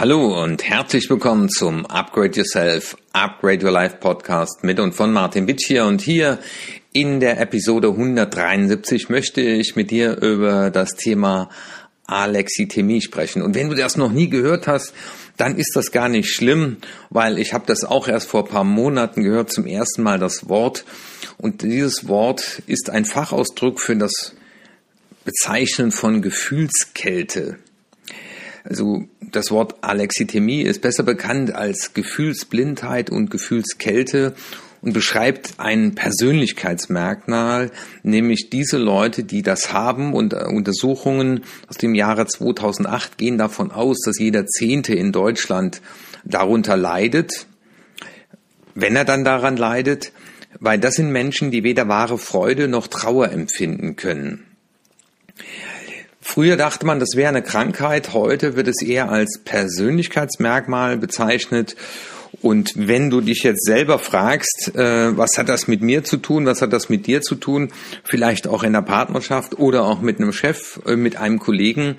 Hallo und herzlich willkommen zum Upgrade Yourself, Upgrade Your Life Podcast mit und von Martin Bitsch hier. Und hier in der Episode 173 möchte ich mit dir über das Thema Alexithymie sprechen. Und wenn du das noch nie gehört hast, dann ist das gar nicht schlimm, weil ich habe das auch erst vor paar Monaten gehört, zum ersten Mal das Wort. Und dieses Wort ist ein Fachausdruck für das Bezeichnen von Gefühlskälte. Also das Wort Alexithymie ist besser bekannt als Gefühlsblindheit und Gefühlskälte und beschreibt ein Persönlichkeitsmerkmal, nämlich diese Leute, die das haben und äh, Untersuchungen aus dem Jahre 2008 gehen davon aus, dass jeder Zehnte in Deutschland darunter leidet, wenn er dann daran leidet, weil das sind Menschen, die weder wahre Freude noch Trauer empfinden können. Früher dachte man, das wäre eine Krankheit, heute wird es eher als Persönlichkeitsmerkmal bezeichnet. Und wenn du dich jetzt selber fragst, äh, was hat das mit mir zu tun, was hat das mit dir zu tun, vielleicht auch in der Partnerschaft oder auch mit einem Chef, äh, mit einem Kollegen,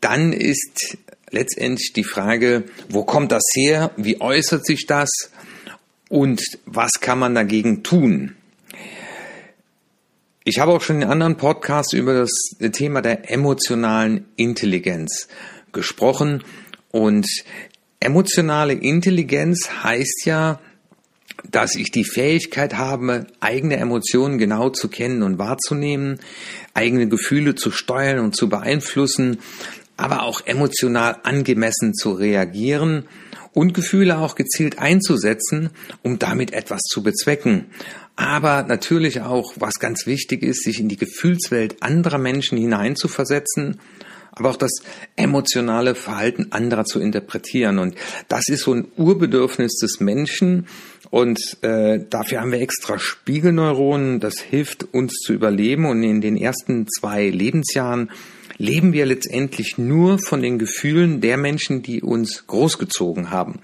dann ist letztendlich die Frage, wo kommt das her, wie äußert sich das und was kann man dagegen tun? Ich habe auch schon in anderen Podcasts über das Thema der emotionalen Intelligenz gesprochen. Und emotionale Intelligenz heißt ja, dass ich die Fähigkeit habe, eigene Emotionen genau zu kennen und wahrzunehmen, eigene Gefühle zu steuern und zu beeinflussen, aber auch emotional angemessen zu reagieren und Gefühle auch gezielt einzusetzen, um damit etwas zu bezwecken aber natürlich auch, was ganz wichtig ist, sich in die Gefühlswelt anderer Menschen hineinzuversetzen, aber auch das emotionale Verhalten anderer zu interpretieren. Und das ist so ein Urbedürfnis des Menschen. Und äh, dafür haben wir extra Spiegelneuronen. Das hilft uns zu überleben. Und in den ersten zwei Lebensjahren leben wir letztendlich nur von den Gefühlen der Menschen, die uns großgezogen haben.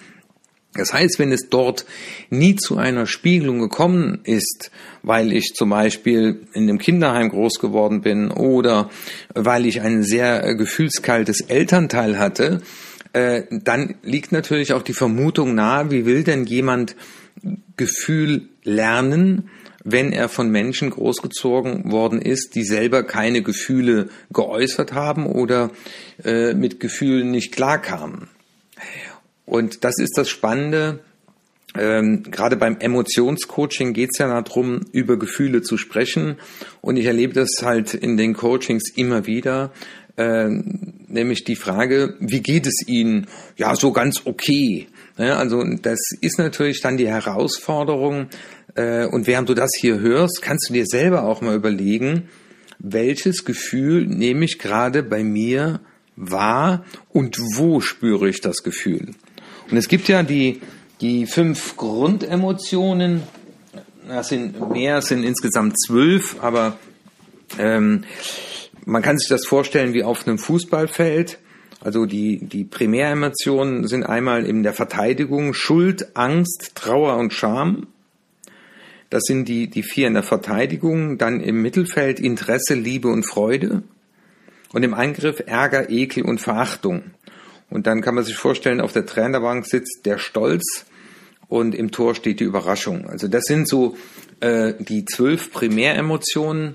Das heißt, wenn es dort nie zu einer Spiegelung gekommen ist, weil ich zum Beispiel in einem Kinderheim groß geworden bin oder weil ich ein sehr äh, gefühlskaltes Elternteil hatte, äh, dann liegt natürlich auch die Vermutung nahe, wie will denn jemand Gefühl lernen, wenn er von Menschen großgezogen worden ist, die selber keine Gefühle geäußert haben oder äh, mit Gefühlen nicht klarkamen. Und das ist das Spannende. Ähm, gerade beim Emotionscoaching geht es ja darum, über Gefühle zu sprechen. Und ich erlebe das halt in den Coachings immer wieder. Äh, nämlich die Frage, wie geht es Ihnen? Ja, so ganz okay. Ja, also das ist natürlich dann die Herausforderung. Äh, und während du das hier hörst, kannst du dir selber auch mal überlegen, welches Gefühl nehme ich gerade bei mir wahr und wo spüre ich das Gefühl? Und es gibt ja die, die fünf Grundemotionen. Das sind mehr, es sind insgesamt zwölf, aber ähm, man kann sich das vorstellen wie auf einem Fußballfeld. Also die, die Primäremotionen sind einmal in der Verteidigung Schuld, Angst, Trauer und Scham. Das sind die, die vier in der Verteidigung. Dann im Mittelfeld Interesse, Liebe und Freude. Und im Angriff Ärger, Ekel und Verachtung. Und dann kann man sich vorstellen, auf der Trainerbank sitzt der Stolz und im Tor steht die Überraschung. Also das sind so äh, die zwölf Primäremotionen,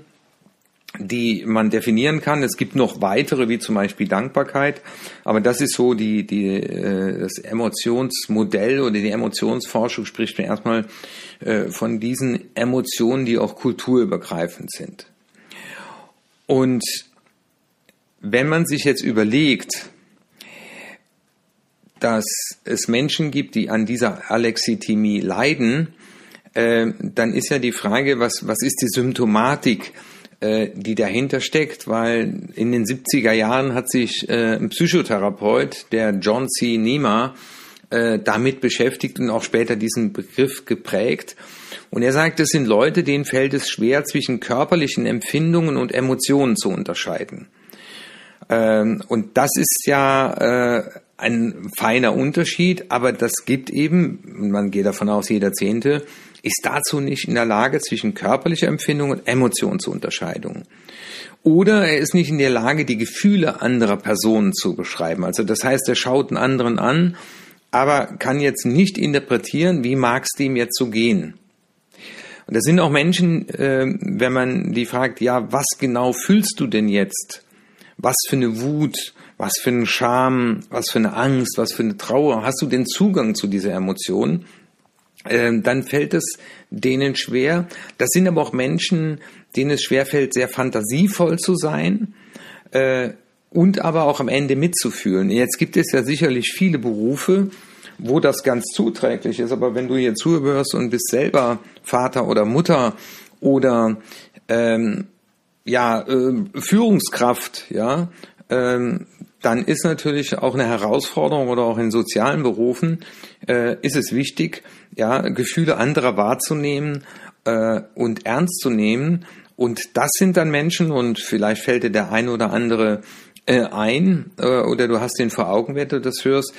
die man definieren kann. Es gibt noch weitere, wie zum Beispiel Dankbarkeit, aber das ist so die, die, äh, das Emotionsmodell oder die Emotionsforschung spricht mir erstmal äh, von diesen Emotionen, die auch kulturübergreifend sind. Und wenn man sich jetzt überlegt, dass es Menschen gibt, die an dieser Alexithymie leiden, äh, dann ist ja die Frage, was, was ist die Symptomatik, äh, die dahinter steckt? Weil in den 70er Jahren hat sich äh, ein Psychotherapeut, der John C. Nima, damit beschäftigt und auch später diesen Begriff geprägt. Und er sagt, es sind Leute, denen fällt es schwer, zwischen körperlichen Empfindungen und Emotionen zu unterscheiden. Ähm, und das ist ja ein feiner Unterschied, aber das gibt eben, man geht davon aus, jeder Zehnte, ist dazu nicht in der Lage, zwischen körperlicher Empfindung und Emotion zu unterscheiden. Oder er ist nicht in der Lage, die Gefühle anderer Personen zu beschreiben. Also das heißt, er schaut einen anderen an, aber kann jetzt nicht interpretieren, wie mag es dem jetzt so gehen. Und da sind auch Menschen, äh, wenn man die fragt, ja, was genau fühlst du denn jetzt? Was für eine Wut, was für eine Scham, was für eine Angst, was für eine Trauer, hast du den Zugang zu dieser Emotion? Ähm, dann fällt es denen schwer. Das sind aber auch Menschen, denen es schwerfällt, sehr fantasievoll zu sein äh, und aber auch am Ende mitzufühlen. Jetzt gibt es ja sicherlich viele Berufe, wo das ganz zuträglich ist. Aber wenn du hier zuhörst und bist selber Vater oder Mutter oder ähm, ja äh, Führungskraft, ja, ähm, dann ist natürlich auch eine Herausforderung oder auch in sozialen Berufen äh, ist es wichtig, ja, Gefühle anderer wahrzunehmen äh, und ernst zu nehmen. Und das sind dann Menschen und vielleicht fällt dir der ein oder andere äh, ein äh, oder du hast den vor Augen, wenn du das hörst,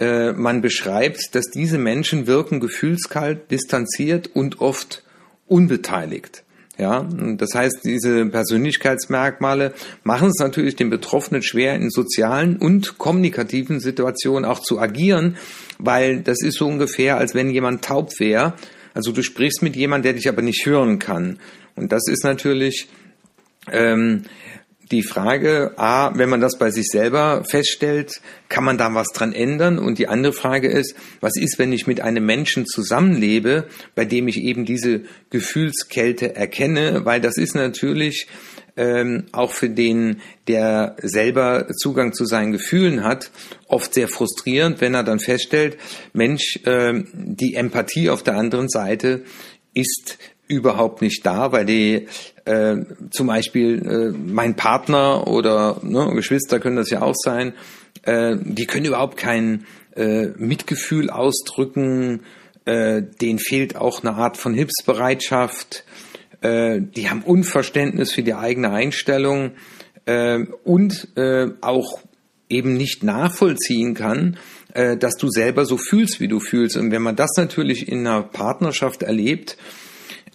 äh, man beschreibt, dass diese Menschen wirken gefühlskalt, distanziert und oft unbeteiligt. Ja, das heißt, diese Persönlichkeitsmerkmale machen es natürlich den Betroffenen schwer, in sozialen und kommunikativen Situationen auch zu agieren, weil das ist so ungefähr, als wenn jemand taub wäre. Also du sprichst mit jemandem, der dich aber nicht hören kann. Und das ist natürlich ähm, die Frage, a, wenn man das bei sich selber feststellt, kann man da was dran ändern? Und die andere Frage ist, was ist, wenn ich mit einem Menschen zusammenlebe, bei dem ich eben diese Gefühlskälte erkenne? Weil das ist natürlich ähm, auch für den, der selber Zugang zu seinen Gefühlen hat, oft sehr frustrierend, wenn er dann feststellt, Mensch, äh, die Empathie auf der anderen Seite ist überhaupt nicht da, weil die äh, zum Beispiel äh, mein Partner oder ne, Geschwister können das ja auch sein, äh, die können überhaupt kein äh, Mitgefühl ausdrücken, äh, denen fehlt auch eine Art von Hilfsbereitschaft, äh, die haben Unverständnis für die eigene Einstellung äh, und äh, auch eben nicht nachvollziehen kann, äh, dass du selber so fühlst, wie du fühlst. Und wenn man das natürlich in einer Partnerschaft erlebt,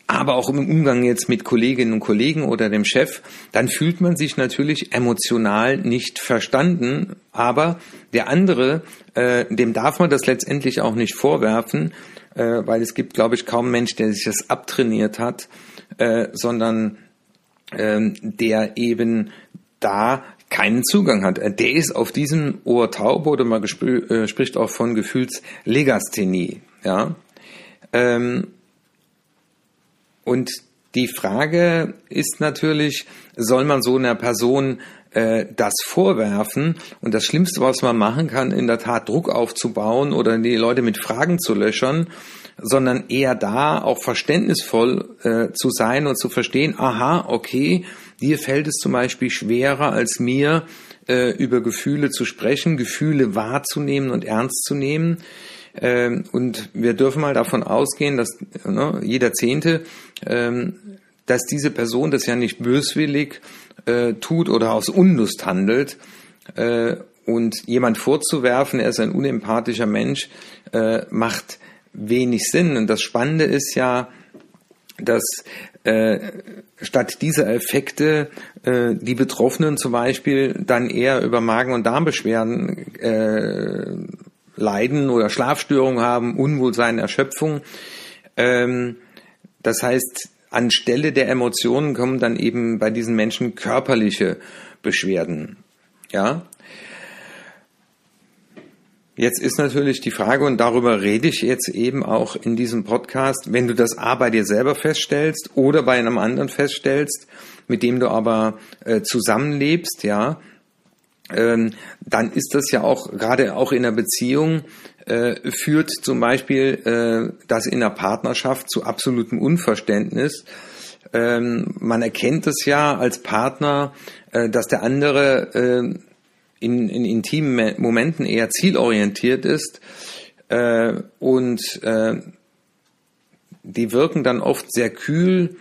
aber auch im Umgang jetzt mit Kolleginnen und Kollegen oder dem Chef, dann fühlt man sich natürlich emotional nicht verstanden. Aber der andere, äh, dem darf man das letztendlich auch nicht vorwerfen, äh, weil es gibt, glaube ich, kaum Mensch, der sich das abtrainiert hat, äh, sondern äh, der eben da keinen Zugang hat. Äh, der ist auf diesem Ohr taub oder man äh, spricht auch von Gefühlslegasthenie. Ja. Ähm, und die Frage ist natürlich, soll man so einer Person äh, das vorwerfen? Und das Schlimmste, was man machen kann, in der Tat Druck aufzubauen oder die Leute mit Fragen zu löchern, sondern eher da auch verständnisvoll äh, zu sein und zu verstehen, aha, okay, dir fällt es zum Beispiel schwerer als mir, äh, über Gefühle zu sprechen, Gefühle wahrzunehmen und ernst zu nehmen. Ähm, und wir dürfen mal davon ausgehen, dass ne, jeder Zehnte, ähm, dass diese Person das ja nicht böswillig äh, tut oder aus Unlust handelt. Äh, und jemand vorzuwerfen, er ist ein unempathischer Mensch, äh, macht wenig Sinn. Und das Spannende ist ja, dass äh, statt dieser Effekte äh, die Betroffenen zum Beispiel dann eher über Magen- und Darmbeschwerden äh, leiden oder Schlafstörungen haben, Unwohlsein, Erschöpfung. Ähm, das heißt, anstelle der Emotionen kommen dann eben bei diesen Menschen körperliche Beschwerden. Ja. Jetzt ist natürlich die Frage, und darüber rede ich jetzt eben auch in diesem Podcast, wenn du das A bei dir selber feststellst oder bei einem anderen feststellst, mit dem du aber äh, zusammenlebst, ja, ähm, dann ist das ja auch gerade auch in der Beziehung äh, führt zum Beispiel äh, das in der Partnerschaft zu absolutem Unverständnis. Ähm, man erkennt es ja als Partner, äh, dass der andere äh, in, in intimen Momenten eher zielorientiert ist äh, und äh, die wirken dann oft sehr kühl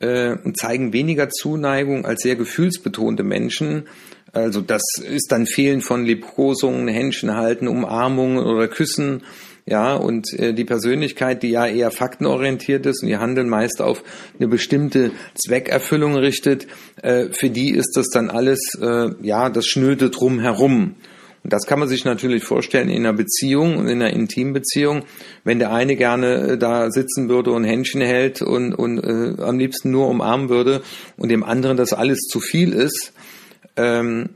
äh, zeigen weniger Zuneigung als sehr gefühlsbetonte Menschen. Also das ist dann Fehlen von Liebkosungen, Händchen halten, Umarmungen oder Küssen. Ja, und äh, die Persönlichkeit, die ja eher faktenorientiert ist und ihr Handeln meist auf eine bestimmte Zweckerfüllung richtet, äh, für die ist das dann alles, äh, ja, das Schnöde drumherum. Und das kann man sich natürlich vorstellen in einer Beziehung, in einer Intimbeziehung, wenn der eine gerne äh, da sitzen würde und Händchen hält und, und äh, am liebsten nur umarmen würde und dem anderen das alles zu viel ist, ähm,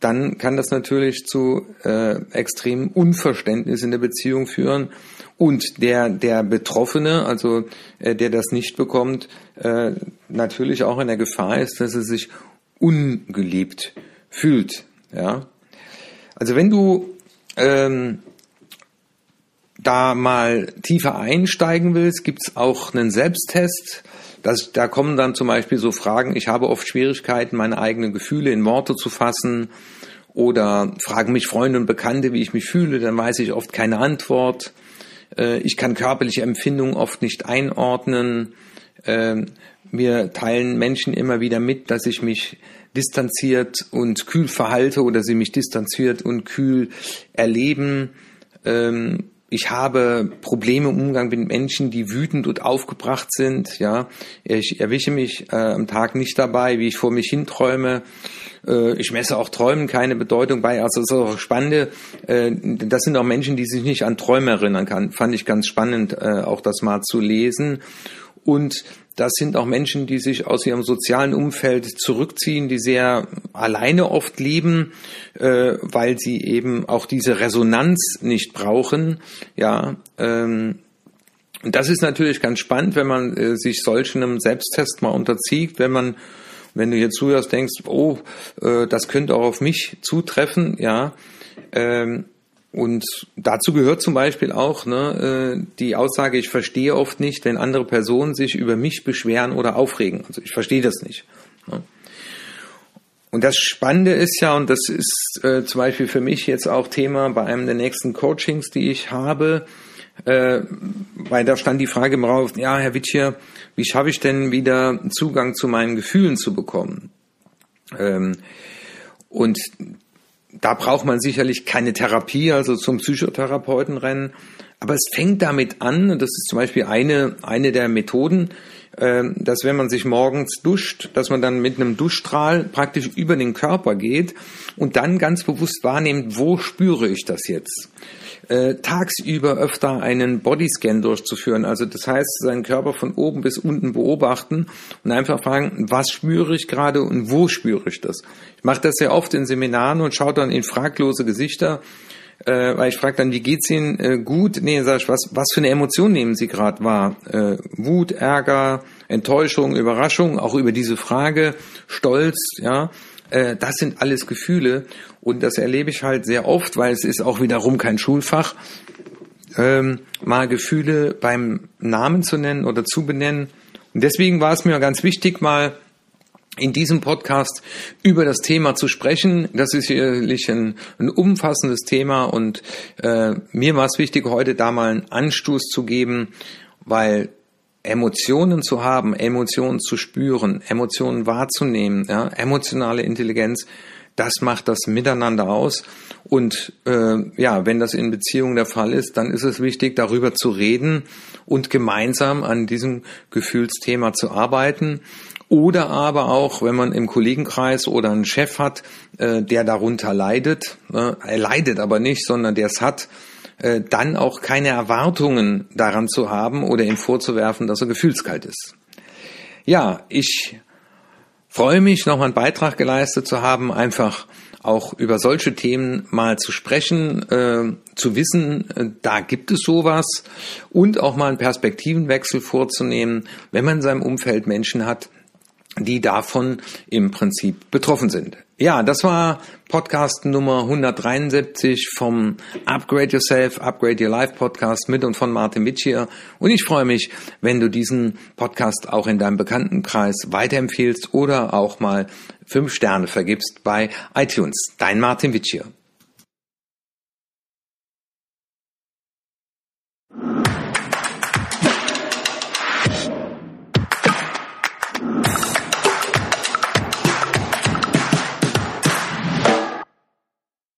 dann kann das natürlich zu äh, extremem Unverständnis in der Beziehung führen und der der Betroffene, also äh, der das nicht bekommt, äh, natürlich auch in der Gefahr ist, dass er sich ungeliebt fühlt. Ja, also wenn du ähm, da mal tiefer einsteigen willst, gibt's auch einen Selbsttest. Das, da kommen dann zum Beispiel so Fragen, ich habe oft Schwierigkeiten, meine eigenen Gefühle in Worte zu fassen. Oder fragen mich Freunde und Bekannte, wie ich mich fühle, dann weiß ich oft keine Antwort. Äh, ich kann körperliche Empfindungen oft nicht einordnen. Äh, mir teilen Menschen immer wieder mit, dass ich mich distanziert und kühl verhalte oder sie mich distanziert und kühl erleben. Ähm, ich habe Probleme im Umgang mit Menschen, die wütend und aufgebracht sind. Ja, ich erwische mich äh, am Tag nicht dabei, wie ich vor mich hinträume. Äh, ich messe auch Träumen keine Bedeutung bei. Also das ist auch spannend. Äh, das sind auch Menschen, die sich nicht an Träume erinnern kann. Fand ich ganz spannend, äh, auch das mal zu lesen. Und das sind auch Menschen, die sich aus ihrem sozialen Umfeld zurückziehen, die sehr alleine oft leben, äh, weil sie eben auch diese Resonanz nicht brauchen. Ja, ähm, und das ist natürlich ganz spannend, wenn man äh, sich solchen einem Selbsttest mal unterzieht, wenn man wenn du jetzt zuhörst, denkst, oh, äh, das könnte auch auf mich zutreffen, ja, ähm, und dazu gehört zum Beispiel auch ne, äh, die Aussage, ich verstehe oft nicht, wenn andere Personen sich über mich beschweren oder aufregen. Also ich verstehe das nicht. Ne. Und das Spannende ist ja, und das ist äh, zum Beispiel für mich jetzt auch Thema bei einem der nächsten Coachings, die ich habe, äh, weil da stand die Frage im Raum, ja, Herr Witschier, wie schaffe ich denn wieder Zugang zu meinen Gefühlen zu bekommen? Ähm, und da braucht man sicherlich keine Therapie, also zum Psychotherapeuten rennen. Aber es fängt damit an, und das ist zum Beispiel eine, eine der Methoden, dass wenn man sich morgens duscht, dass man dann mit einem Duschstrahl praktisch über den Körper geht und dann ganz bewusst wahrnimmt, wo spüre ich das jetzt? äh, tagsüber öfter einen Bodyscan durchzuführen. Also das heißt, seinen Körper von oben bis unten beobachten und einfach fragen, was spüre ich gerade und wo spüre ich das. Ich mache das sehr oft in Seminaren und schaue dann in fraglose Gesichter, äh, weil ich frage dann, wie geht's Ihnen? Äh, gut? Nee, sag ich, was, was für eine Emotion nehmen Sie gerade wahr? Äh, Wut, Ärger, Enttäuschung, Überraschung, auch über diese Frage, Stolz, ja. Äh, das sind alles Gefühle und das erlebe ich halt sehr oft, weil es ist auch wiederum kein Schulfach, ähm, mal Gefühle beim Namen zu nennen oder zu benennen. Und deswegen war es mir ganz wichtig, mal in diesem Podcast über das Thema zu sprechen. Das ist sicherlich ein, ein umfassendes Thema und äh, mir war es wichtig, heute da mal einen Anstoß zu geben, weil Emotionen zu haben, Emotionen zu spüren, Emotionen wahrzunehmen, ja, emotionale Intelligenz, das macht das Miteinander aus. Und äh, ja, wenn das in Beziehungen der Fall ist, dann ist es wichtig, darüber zu reden und gemeinsam an diesem Gefühlsthema zu arbeiten. Oder aber auch, wenn man im Kollegenkreis oder einen Chef hat, äh, der darunter leidet, äh, er leidet aber nicht, sondern der es hat, äh, dann auch keine Erwartungen daran zu haben oder ihm vorzuwerfen, dass er gefühlskalt ist. Ja, ich freue mich, noch einen Beitrag geleistet zu haben, einfach auch über solche Themen mal zu sprechen, äh, zu wissen, äh, da gibt es sowas und auch mal einen Perspektivenwechsel vorzunehmen, wenn man in seinem Umfeld Menschen hat, die davon im Prinzip betroffen sind. Ja, das war Podcast Nummer 173 vom Upgrade Yourself, Upgrade Your Life Podcast mit und von Martin Witsch hier. Und ich freue mich, wenn du diesen Podcast auch in deinem Bekanntenkreis weiterempfiehlst oder auch mal fünf Sterne vergibst bei iTunes. Dein Martin Witsch hier.